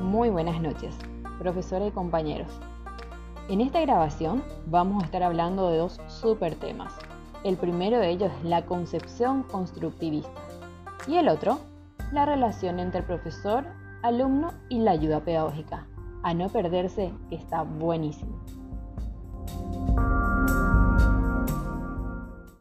Muy buenas noches, profesora y compañeros. En esta grabación vamos a estar hablando de dos super temas. El primero de ellos es la concepción constructivista y el otro, la relación entre profesor, alumno y la ayuda pedagógica. A no perderse, que está buenísimo.